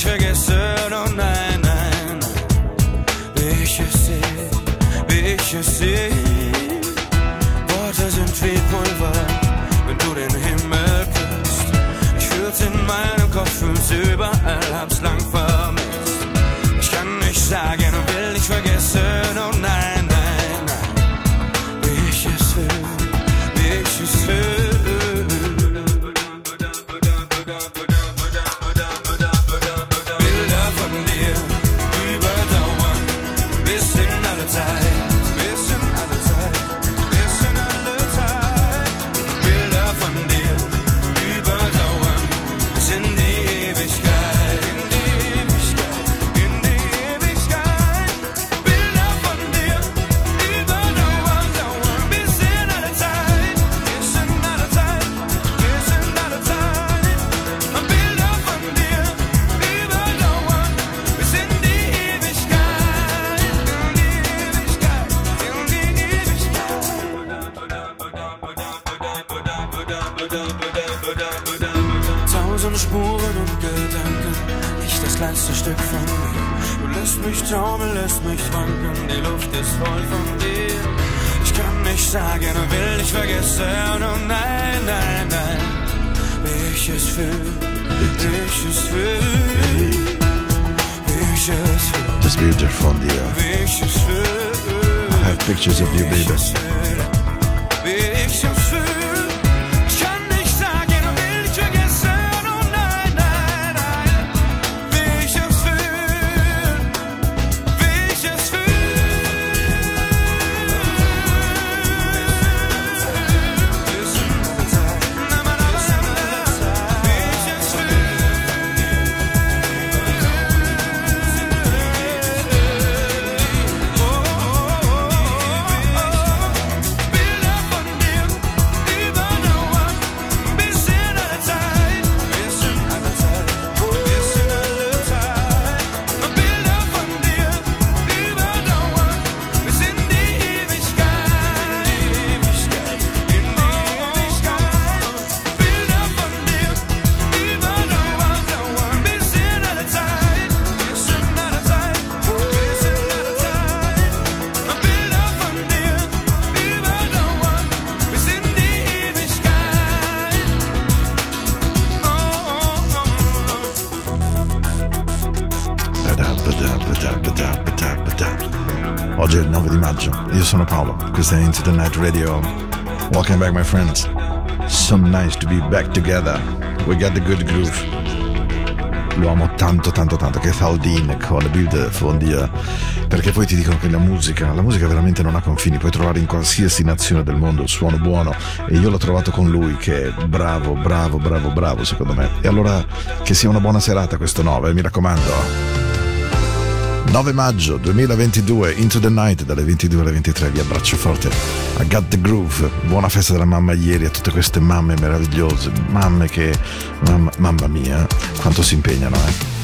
nicht vergessen, oh nein, nein. Wie ich es sehe, wie ich es sehe. Worte sind wie Pulver, wenn du den Himmel küsst. Ich fühl's in meinem Kopf, fühl's überall, hab's lang is beautiful, dear. I have pictures of you, baby. È Into the Night Radio. Welcome back my friends. So nice to be back together. We got the good groove. Lo amo tanto tanto tanto che Thaldin con Beautiful Dia perché poi ti dicono che la musica, la musica veramente non ha confini, puoi trovare in qualsiasi nazione del mondo il suono buono e io l'ho trovato con lui che è bravo, bravo, bravo, bravo secondo me. E allora che sia una buona serata questo 9, mi raccomando. 9 maggio 2022, Into the Night, dalle 22 alle 23, vi abbraccio forte. I got the groove. Buona festa della mamma ieri a tutte queste mamme meravigliose, mamme che, mamma, mamma mia, quanto si impegnano, eh.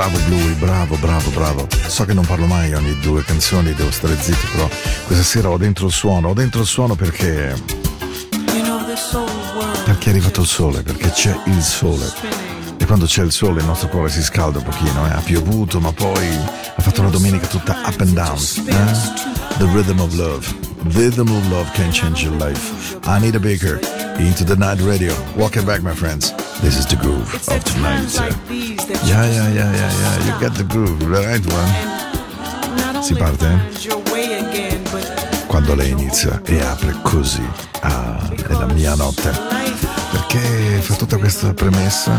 Bravo Bluey, bravo, bravo, bravo. So che non parlo mai ogni due canzoni, devo stare zitto, però questa sera ho dentro il suono, ho dentro il suono perché... Perché è arrivato il sole, perché c'è il sole. E quando c'è il sole il nostro cuore si scalda un pochino, eh? ha piovuto ma poi ha fatto una domenica tutta up and down. Eh? The rhythm of love. Rhythm of love can change your life. Anita Baker, Into the Night Radio. Welcome back my friends. This is the groove of tonight. Yeah, yeah, yeah, yeah, yeah. You get the groove, the right one. Si parte? Eh? Quando lei inizia e apre così. Ah, è la mia notte. Perché fa tutta questa premessa.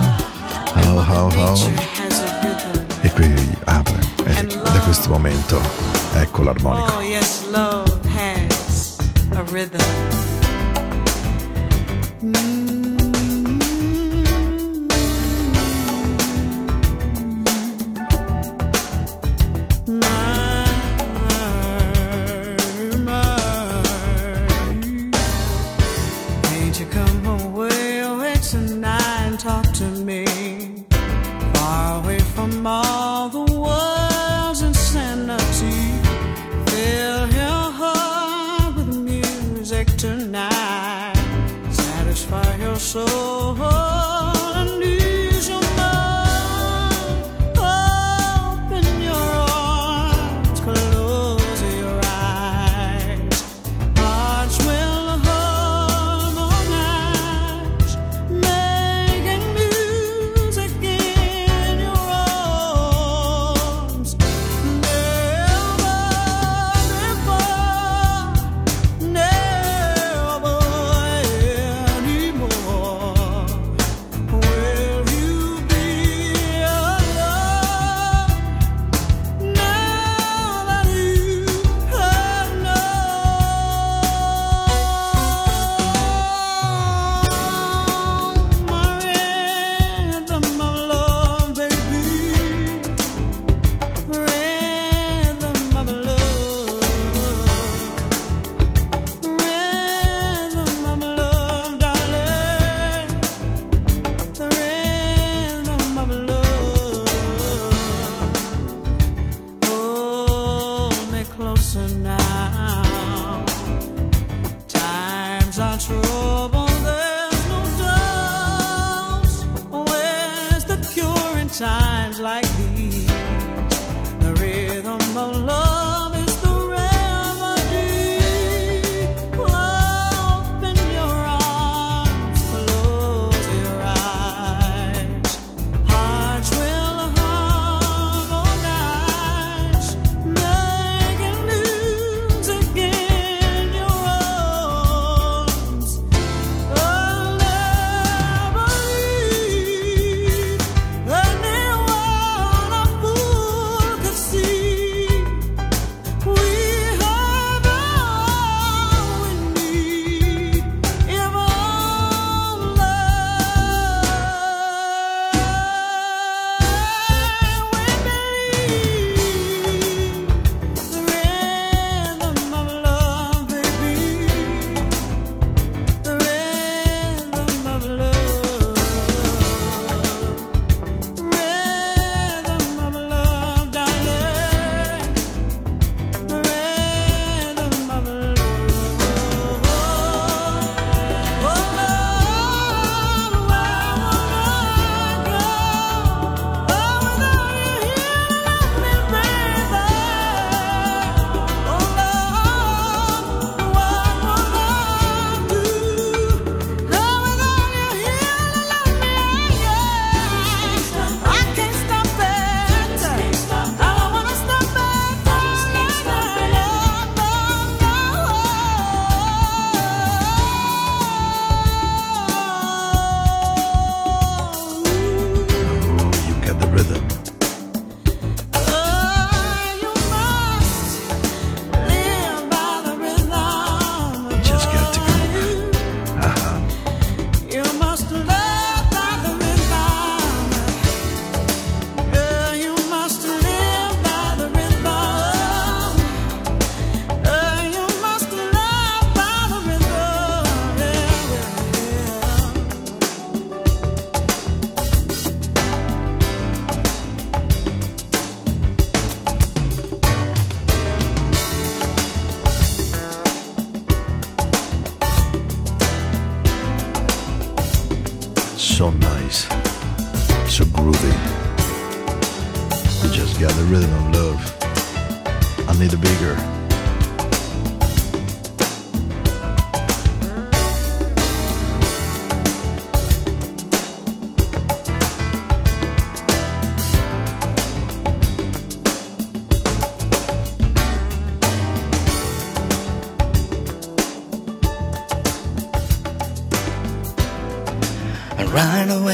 Oh, oh, oh. E qui apre. E da questo momento ecco l'armonico. Oh, yes, love has a rhythm. Ain't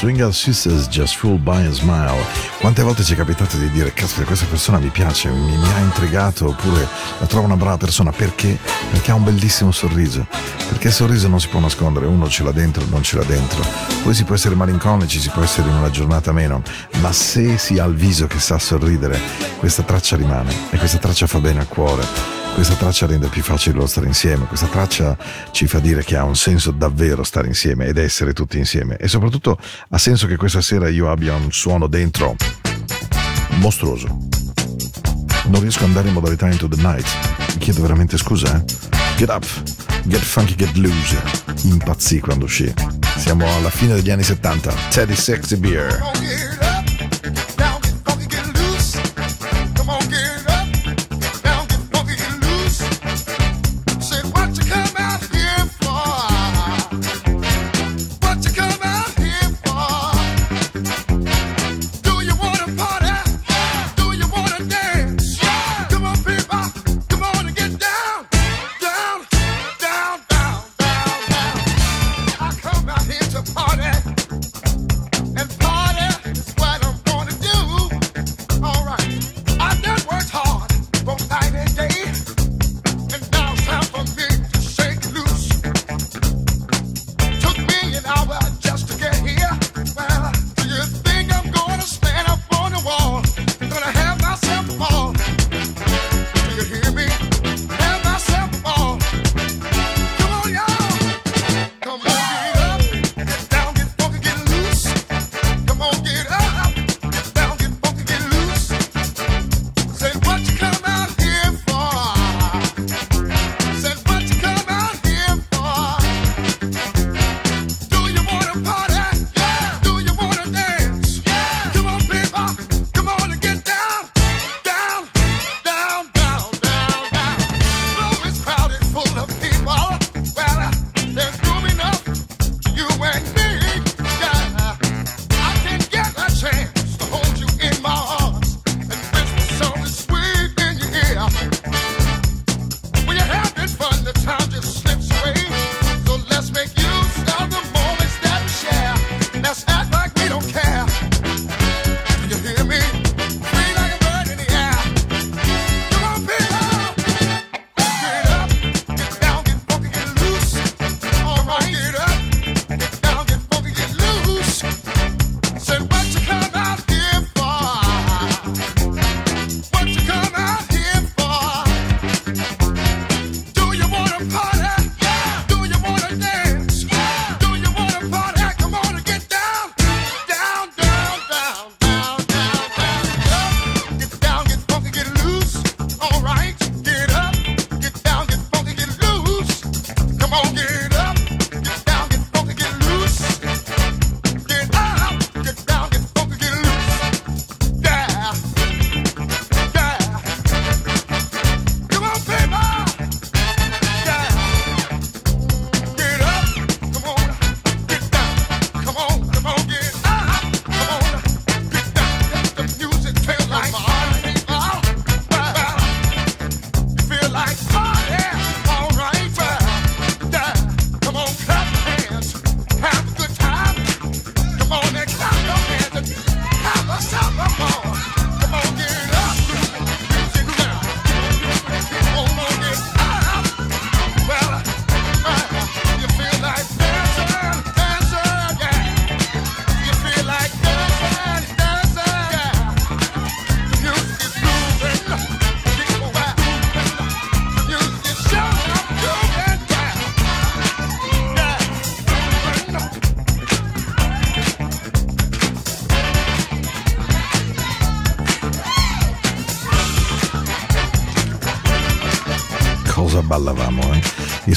Single Sisters Just Fooled by a Smile. Quante volte ci è capitato di dire, caspita, questa persona mi piace, mi, mi, ha intrigato, oppure la trovo una brava persona, perché? Perché ha un bellissimo sorriso. Perché il sorriso non si può nascondere, uno ce l'ha dentro, non ce l'ha dentro. Poi si può essere malinconici, si può essere in una giornata meno, ma se si ha il viso che sa sorridere, questa traccia rimane e questa traccia fa bene al cuore questa traccia rende più facile lo stare insieme, questa traccia ci fa dire che ha un senso davvero stare insieme ed essere tutti insieme e soprattutto ha senso che questa sera io abbia un suono dentro mostruoso. Non riesco ad andare in modalità into the night, chiedo veramente scusa, eh? Get Up, Get Funky, Get Loose. Impazzì quando uscì. Siamo alla fine degli anni 70. Teddy Sexy Beer.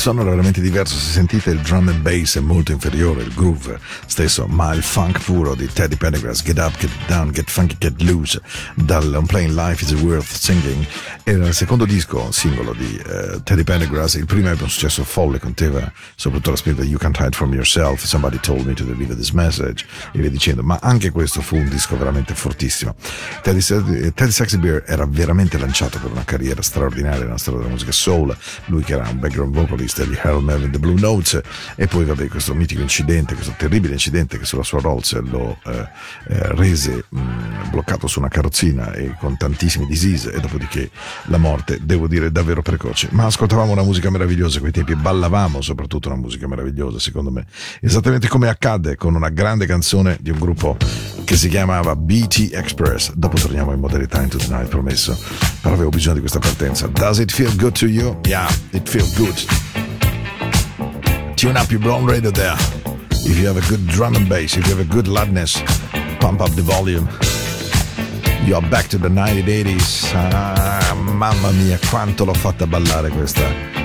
Suono era veramente diverso, se sentite il drum and bass è molto inferiore, il groove stesso, ma il funk puro di Teddy Pendergrass, Get Up, Get Down, Get Funky, Get Loose, dal I'm Playing Life is Worth Singing, era il secondo disco singolo di eh, Teddy Pendergrass, il primo ebbe un successo folle, conteva soprattutto la spinta You Can't Hide From Yourself, Somebody Told Me to Deliver This Message, e via dicendo, ma anche questo fu un disco veramente fortissimo. Teddy, Teddy Sexy Beer era veramente lanciato per una carriera straordinaria nella storia della musica soul, lui che era un background vocalist di Harold Melvin The Blue Notes e poi vabbè questo mitico incidente, questo terribile incidente che sulla sua Rolls lo eh, eh, rese mh, bloccato su una carrozzina e con tantissimi disease e dopodiché la morte, devo dire davvero precoce, ma ascoltavamo una musica meravigliosa, quei tempi ballavamo soprattutto una musica meravigliosa secondo me, esattamente come accadde con una grande canzone di un gruppo che si chiamava BT Express. Dopo torniamo in modalità Into the Night, promesso. Però avevo bisogno di questa partenza. Does it feel good to you? Yeah, it feels good. Tune up your brown radio there. If you have a good drum and bass, if you have a good loudness, pump up the volume. You are back to the 1980s. Ah, mamma mia, quanto l'ho fatta ballare questa.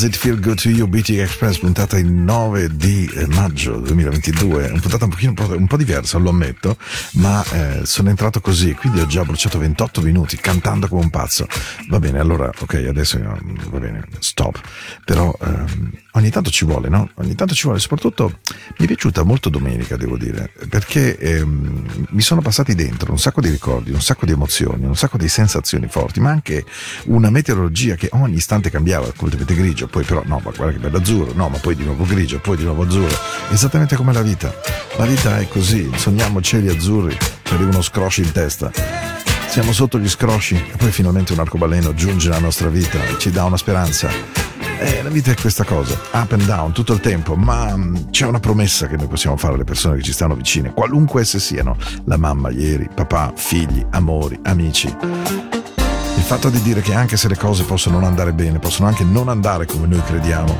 Does It Feel Good to You? BT Express puntata il 9 di eh, maggio 2022 una puntata un, pochino, un po' diversa lo ammetto ma eh, sono entrato così quindi ho già bruciato 28 minuti cantando come un pazzo. Va bene allora ok adesso eh, va bene stop. Però ehm, ogni tanto ci vuole no? ogni tanto ci vuole soprattutto mi è piaciuta molto domenica devo dire perché ehm, mi sono passati dentro un sacco di ricordi un sacco di emozioni un sacco di sensazioni forti ma anche una meteorologia che ogni istante cambiava. Completamente grigio poi però no ma guarda che bello azzurro no ma poi di nuovo grigio poi di nuovo azzurro. Esattamente come la vita. La vita è così sogniamo cieli azzurri ci arrivano scrosci in testa. Siamo sotto gli scrosci e poi finalmente un arcobaleno giunge nella nostra vita e ci dà una speranza eh, la vita è questa cosa, up and down tutto il tempo, ma mh, c'è una promessa che noi possiamo fare alle persone che ci stanno vicine, qualunque esse siano, la mamma, ieri, papà, figli, amori, amici. Il fatto di dire che anche se le cose possono non andare bene, possono anche non andare come noi crediamo,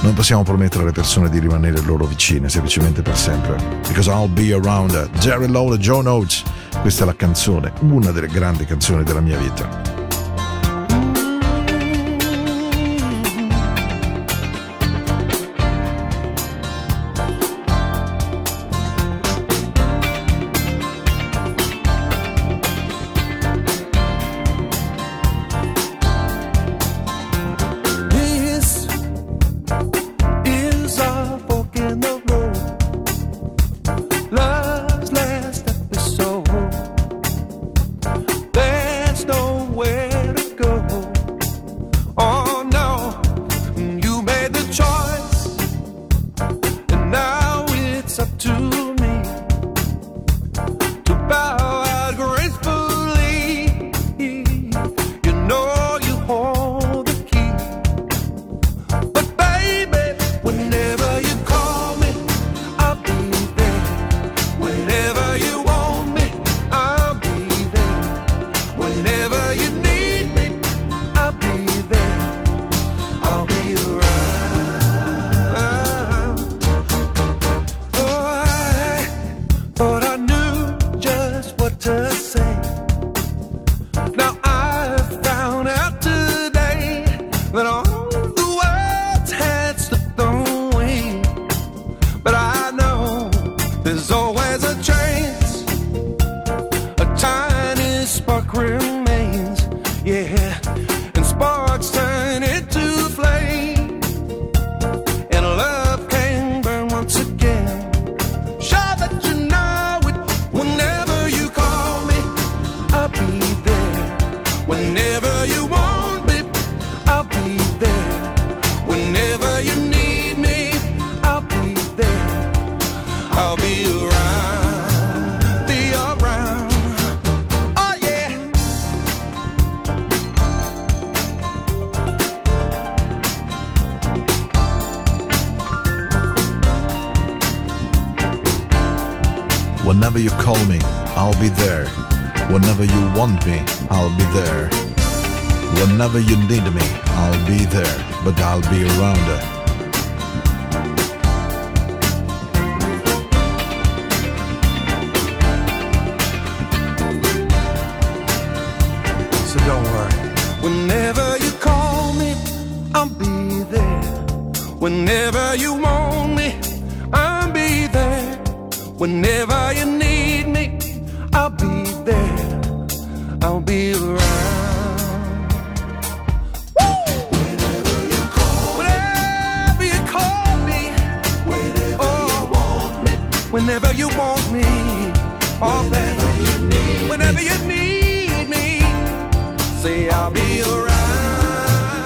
non possiamo promettere alle persone di rimanere loro vicine semplicemente per sempre. Because I'll be around. Jerry Lowell e Joe Oates. Questa è la canzone, una delle grandi canzoni della mia vita.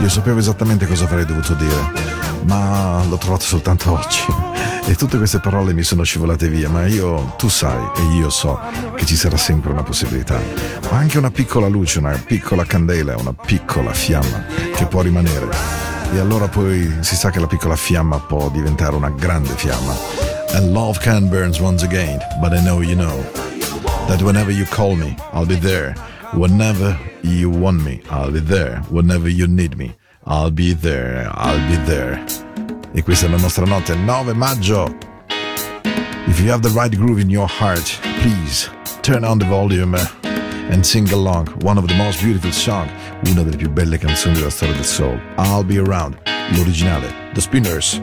Io sapevo esattamente cosa avrei dovuto dire, ma l'ho trovato soltanto oggi. E tutte queste parole mi sono scivolate via, ma io, tu sai, e io so che ci sarà sempre una possibilità. Ma anche una piccola luce, una piccola candela, una piccola fiamma che può rimanere. E allora poi si sa che la piccola fiamma può diventare una grande fiamma. And love can burns once again, but I know you know that whenever you call me, I'll be there. Whenever you want me, I'll be there. Whenever you need me, I'll be there. I'll be there. E questa è la nostra notte, 9 maggio. If you have the right groove in your heart, please turn on the volume and sing along one of the most beautiful songs, una delle più belle canzoni della storia del soul. I'll be around, l'originale, The Spinners.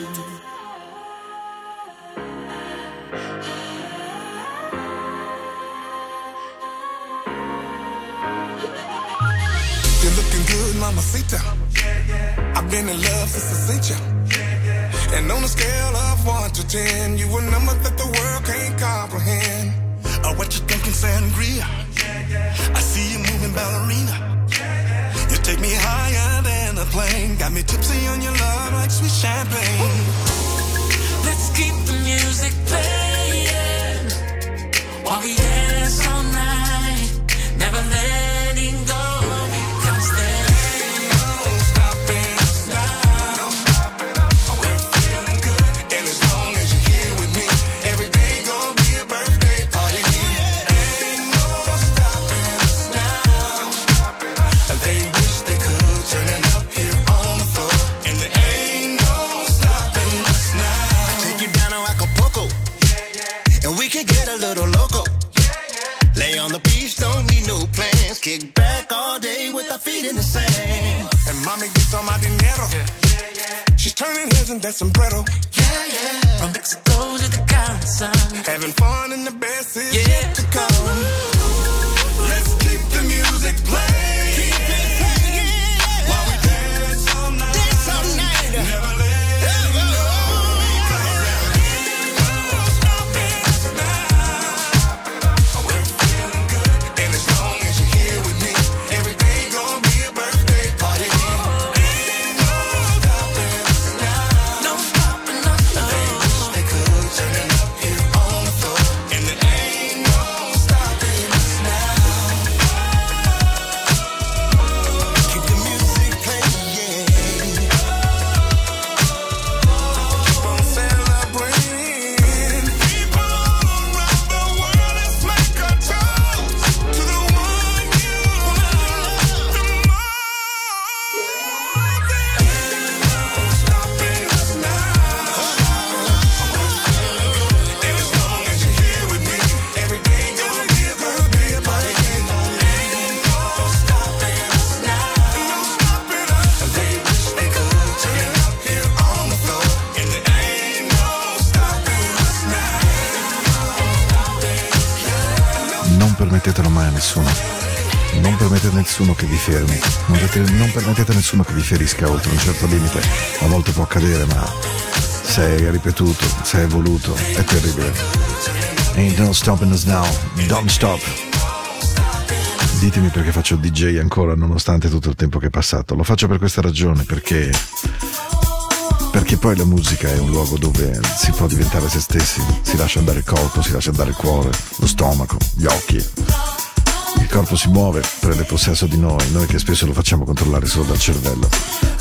Mamacita. I've been in love since I seen you. And on a scale of one to ten, you a number that the world can't comprehend. Uh, what you thinking, sangria? I see you moving ballerina. You take me higher than a plane, got me tipsy on your love like sweet champagne. Let's keep the music playing while we dance all night, never letting Kick back all day with our feet in the sand. And mommy gets on my dinero. Yeah, yeah, She's turning heads in that sombrero. Yeah, yeah. From Mexico to the Caribbean. Having fun in the best is Yeah. yet to come. Let's keep the music playing. Che vi fermi. Non non permettete a nessuno che vi ferisca oltre un certo limite. A volte può accadere, ma se è ripetuto, se è voluto, è terribile. Ain't no stopping us now. Don't stop. Ditemi perché faccio DJ ancora nonostante tutto il tempo che è passato. Lo faccio per questa ragione, perché perché poi la musica è un luogo dove si può diventare se stessi, si lascia andare il corpo, si lascia andare il cuore, lo stomaco, gli occhi. Corpo si muove, prende possesso di noi, noi che spesso lo facciamo controllare solo dal cervello.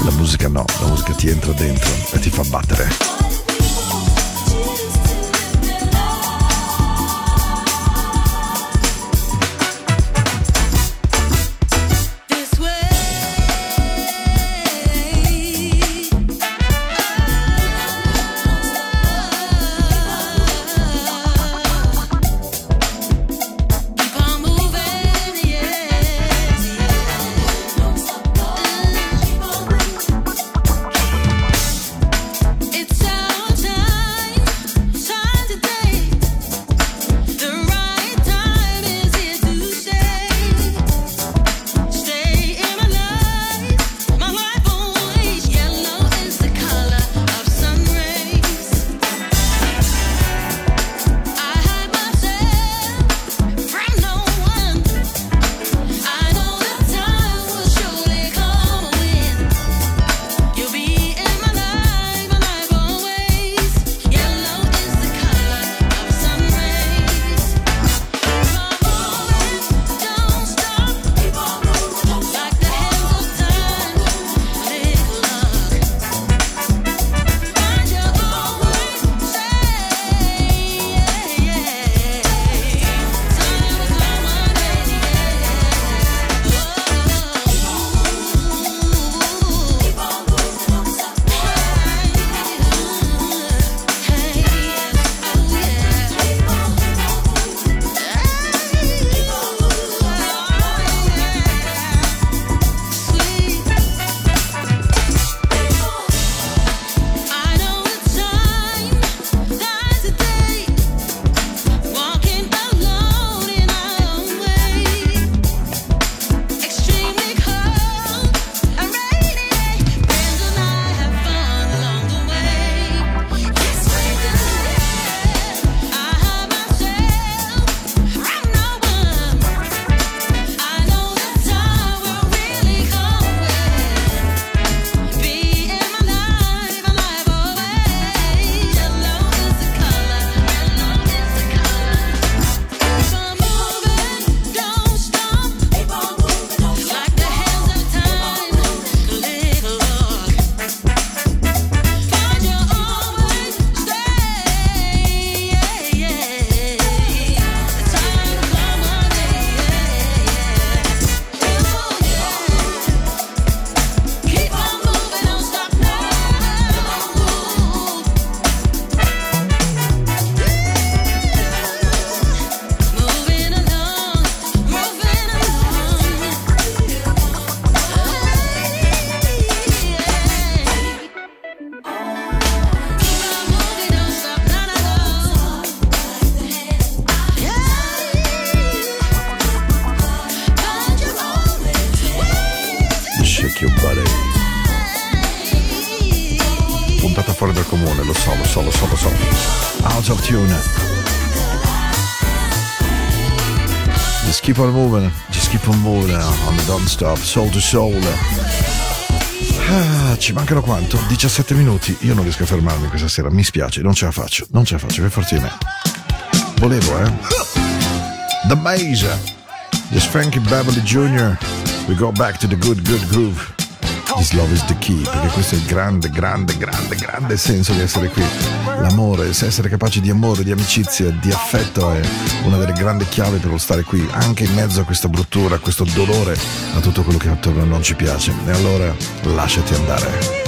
La musica no, la musica ti entra dentro e ti fa battere. On moving, just keep on moving on the don't stop, soul to soul. Ah, ci mancano quanto? 17 minuti. Io non riesco a fermarmi questa sera, mi spiace, non ce la faccio, non ce la faccio, per forza di me. Volevo, eh? The Maze. Just Frankie Beverly Jr. We go back to the good, good groove. This love is the key, perché questo è il grande, grande, grande, grande senso di essere qui. L'amore, essere capaci di amore, di amicizia, di affetto è una delle grandi chiavi per lo stare qui, anche in mezzo a questa bruttura, a questo dolore, a tutto quello che attorno non ci piace. E allora lasciati andare.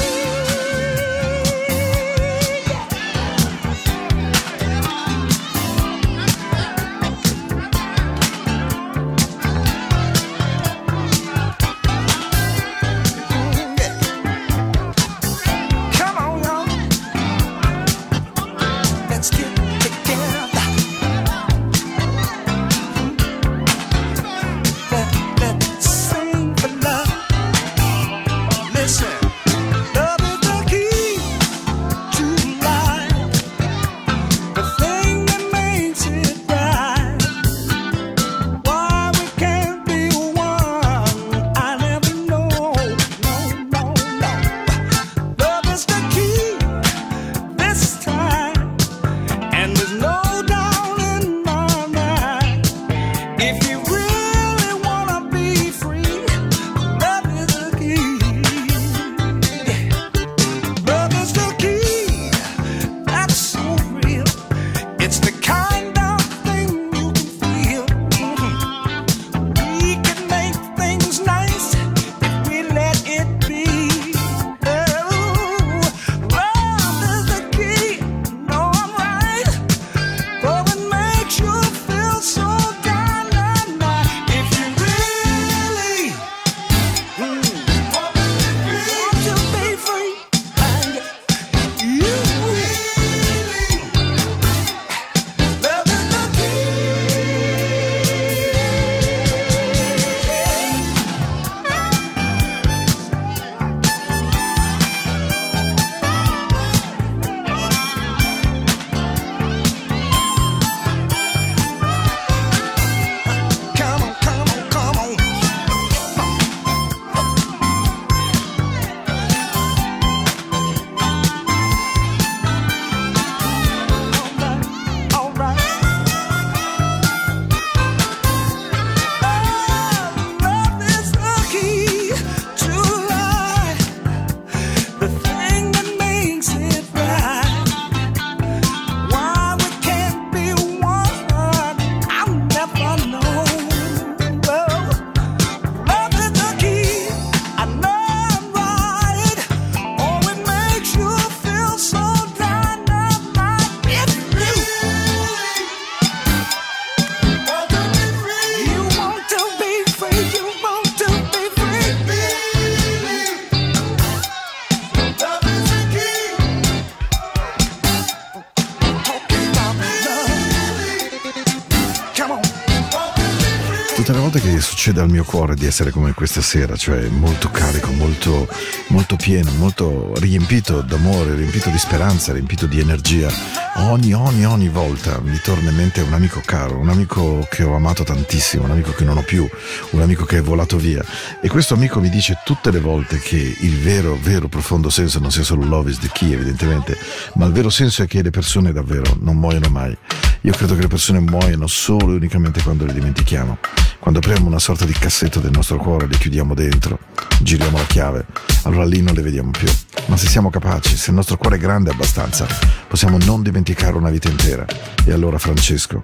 Che succede al mio cuore di essere come questa sera, cioè molto carico, molto, molto pieno, molto riempito d'amore, riempito di speranza, riempito di energia, ogni, ogni, ogni volta mi torna in mente un amico caro, un amico che ho amato tantissimo, un amico che non ho più, un amico che è volato via. E questo amico mi dice tutte le volte che il vero, vero profondo senso non sia solo love is the key, evidentemente, ma il vero senso è che le persone davvero non muoiono mai. Io credo che le persone muoiono solo e unicamente quando le dimentichiamo. Quando apriamo una sorta di cassetto del nostro cuore, le chiudiamo dentro, giriamo la chiave, allora lì non le vediamo più. Ma se siamo capaci, se il nostro cuore è grande abbastanza, possiamo non dimenticare una vita intera. E allora Francesco,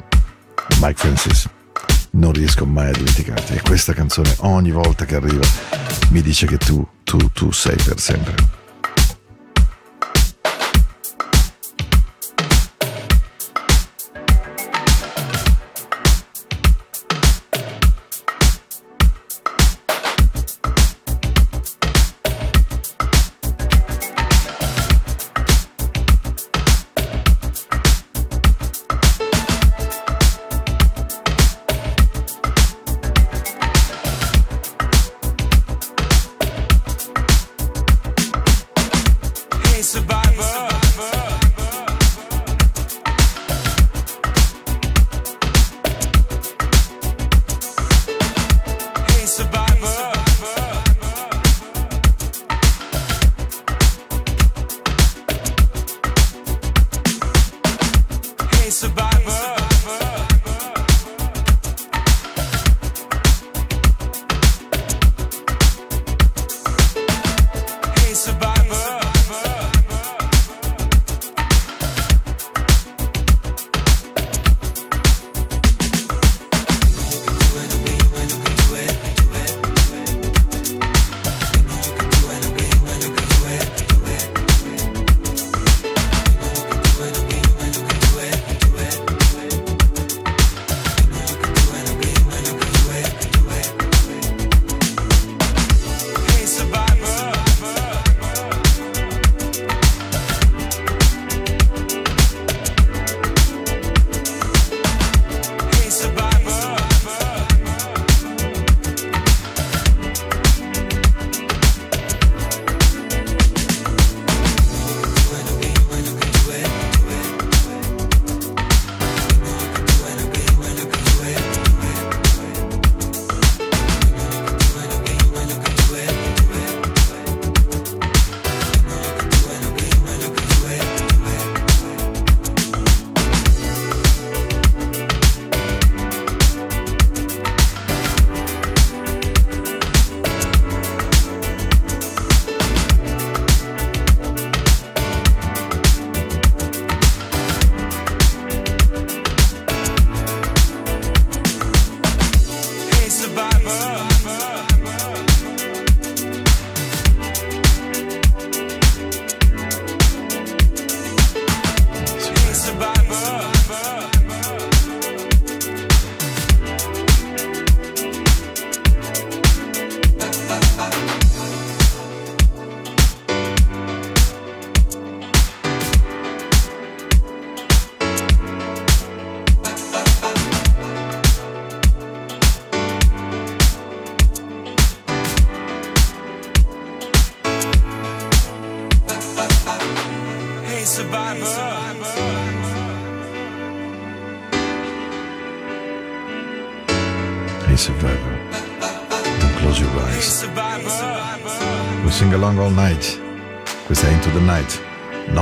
Mike Francis, non riesco mai a dimenticarti. E questa canzone ogni volta che arriva mi dice che tu, tu, tu sei per sempre.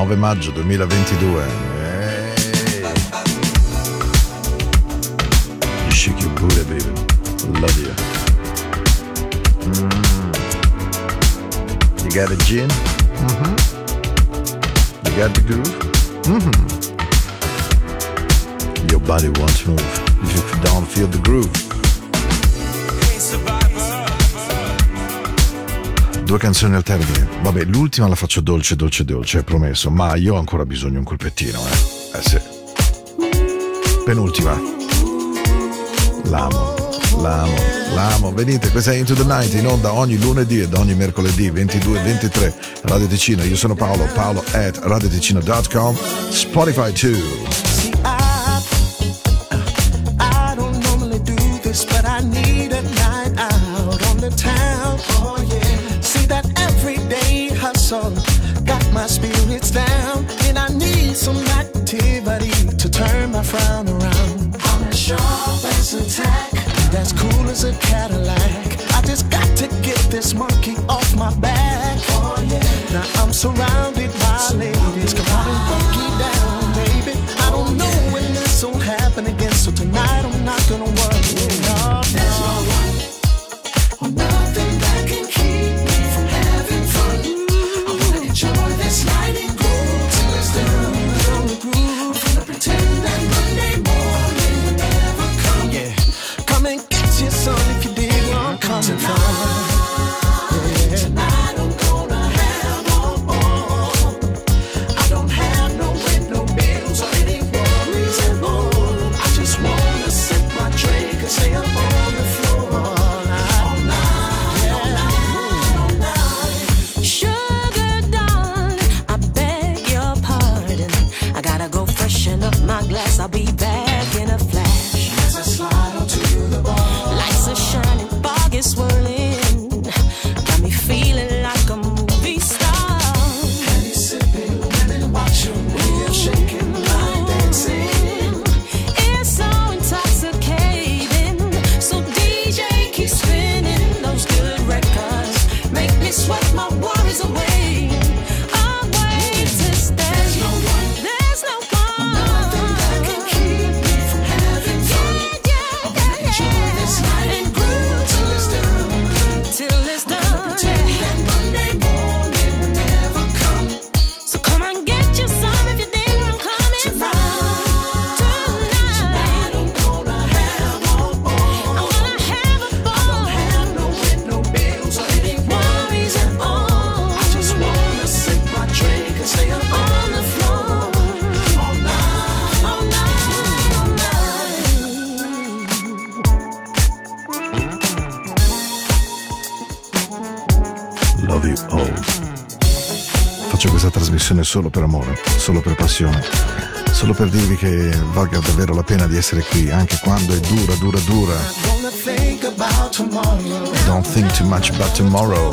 9 maggio 2022. due canzoni alternative. Vabbè, l'ultima la faccio dolce, dolce, dolce, è promesso, ma io ho ancora bisogno di un colpettino, eh. Eh sì. Penultima. L'amo, l'amo, l'amo. Venite, questa è Into the Night in onda ogni lunedì ed ogni mercoledì 22-23. Radio Ticino. Io sono Paolo, paolo at radioticino.com, Spotify 2. Away solo per amore, solo per passione, solo per dirvi che valga davvero la pena di essere qui, anche quando è dura, dura, dura. Don't think too much about tomorrow.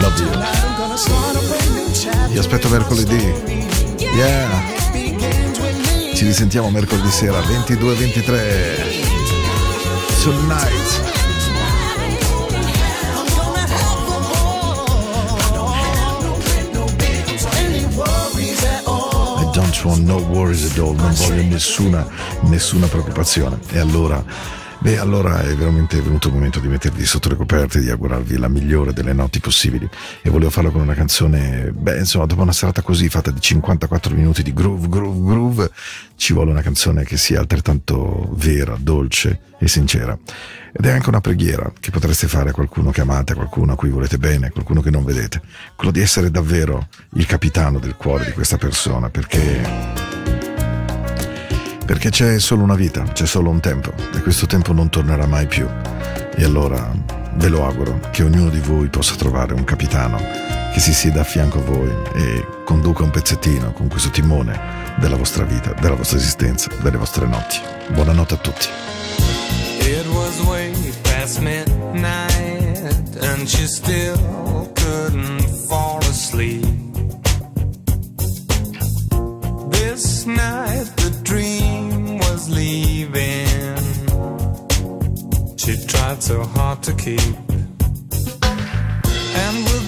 Love you. Vi aspetto mercoledì. Yeah! Ci risentiamo mercoledì sera 22-23. Tonight. Want no worries at all, non voglio nessuna, nessuna preoccupazione. E allora, beh, allora è veramente venuto il momento di mettervi sotto le coperte, di augurarvi la migliore delle notti possibili. E volevo farlo con una canzone, beh, insomma, dopo una serata così fatta di 54 minuti di groove, groove, groove, ci vuole una canzone che sia altrettanto vera, dolce e sincera. Ed è anche una preghiera che potreste fare a qualcuno che amate, a qualcuno a cui volete bene, a qualcuno che non vedete. Quello di essere davvero il capitano del cuore di questa persona, perché perché c'è solo una vita, c'è solo un tempo e questo tempo non tornerà mai più. E allora ve lo auguro che ognuno di voi possa trovare un capitano che si sieda a fianco a voi e conduca un pezzettino con questo timone della vostra vita, della vostra esistenza, delle vostre notti. Buonanotte a tutti. It was way past midnight and she still couldn't fall asleep. This night was leaving. She tried so hard to keep. And with